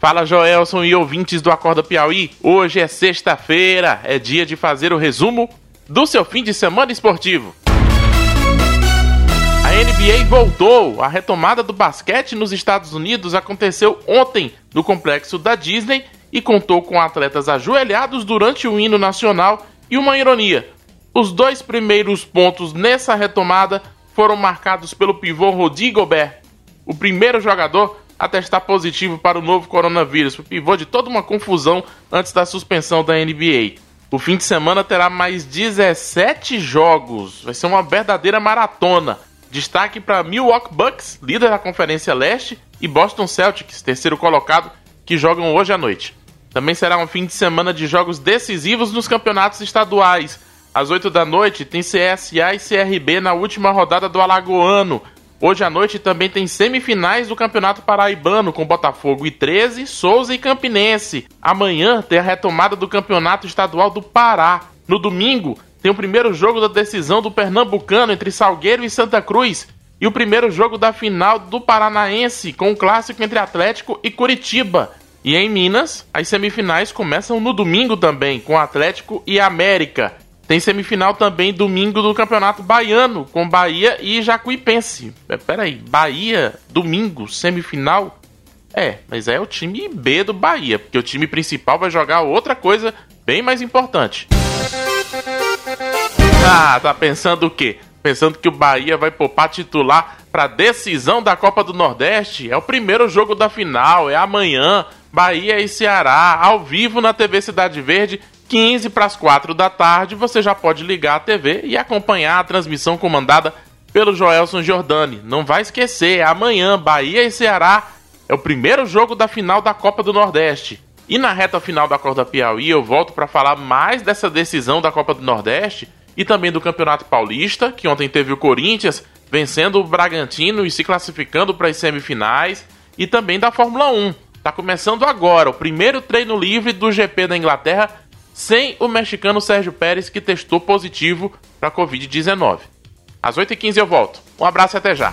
Fala Joelson e ouvintes do Acorda Piauí. Hoje é sexta-feira, é dia de fazer o resumo do seu fim de semana esportivo. A NBA voltou. A retomada do basquete nos Estados Unidos aconteceu ontem no complexo da Disney e contou com atletas ajoelhados durante o hino nacional e uma ironia. Os dois primeiros pontos nessa retomada foram marcados pelo pivô Rudy Gobert, o primeiro jogador a testar positivo para o novo coronavírus, o pivô de toda uma confusão antes da suspensão da NBA. O fim de semana terá mais 17 jogos, vai ser uma verdadeira maratona. Destaque para Milwaukee Bucks, líder da Conferência Leste, e Boston Celtics, terceiro colocado, que jogam hoje à noite. Também será um fim de semana de jogos decisivos nos campeonatos estaduais. Às 8 da noite tem CSA e CRB na última rodada do Alagoano, Hoje à noite também tem semifinais do Campeonato Paraibano com Botafogo e 13, Souza e Campinense. Amanhã tem a retomada do Campeonato Estadual do Pará. No domingo tem o primeiro jogo da decisão do Pernambucano entre Salgueiro e Santa Cruz e o primeiro jogo da final do Paranaense com o clássico entre Atlético e Curitiba. E em Minas, as semifinais começam no domingo também com Atlético e América. Tem semifinal também domingo do Campeonato Baiano, com Bahia e Jacuipense. É, peraí, Bahia, domingo, semifinal? É, mas é o time B do Bahia, porque o time principal vai jogar outra coisa bem mais importante. Ah, tá pensando o quê? Pensando que o Bahia vai poupar titular para decisão da Copa do Nordeste? É o primeiro jogo da final, é amanhã. Bahia e Ceará, ao vivo na TV Cidade Verde 15 para as 4 da tarde, você já pode ligar a TV e acompanhar a transmissão comandada pelo Joelson Giordani. Não vai esquecer, é amanhã, Bahia e Ceará. É o primeiro jogo da final da Copa do Nordeste. E na reta final da Corda Piauí, eu volto para falar mais dessa decisão da Copa do Nordeste e também do Campeonato Paulista, que ontem teve o Corinthians vencendo o Bragantino e se classificando para as semifinais, e também da Fórmula 1. Está começando agora o primeiro treino livre do GP da Inglaterra sem o mexicano Sérgio Pérez, que testou positivo para Covid-19. Às 8h15 eu volto. Um abraço e até já.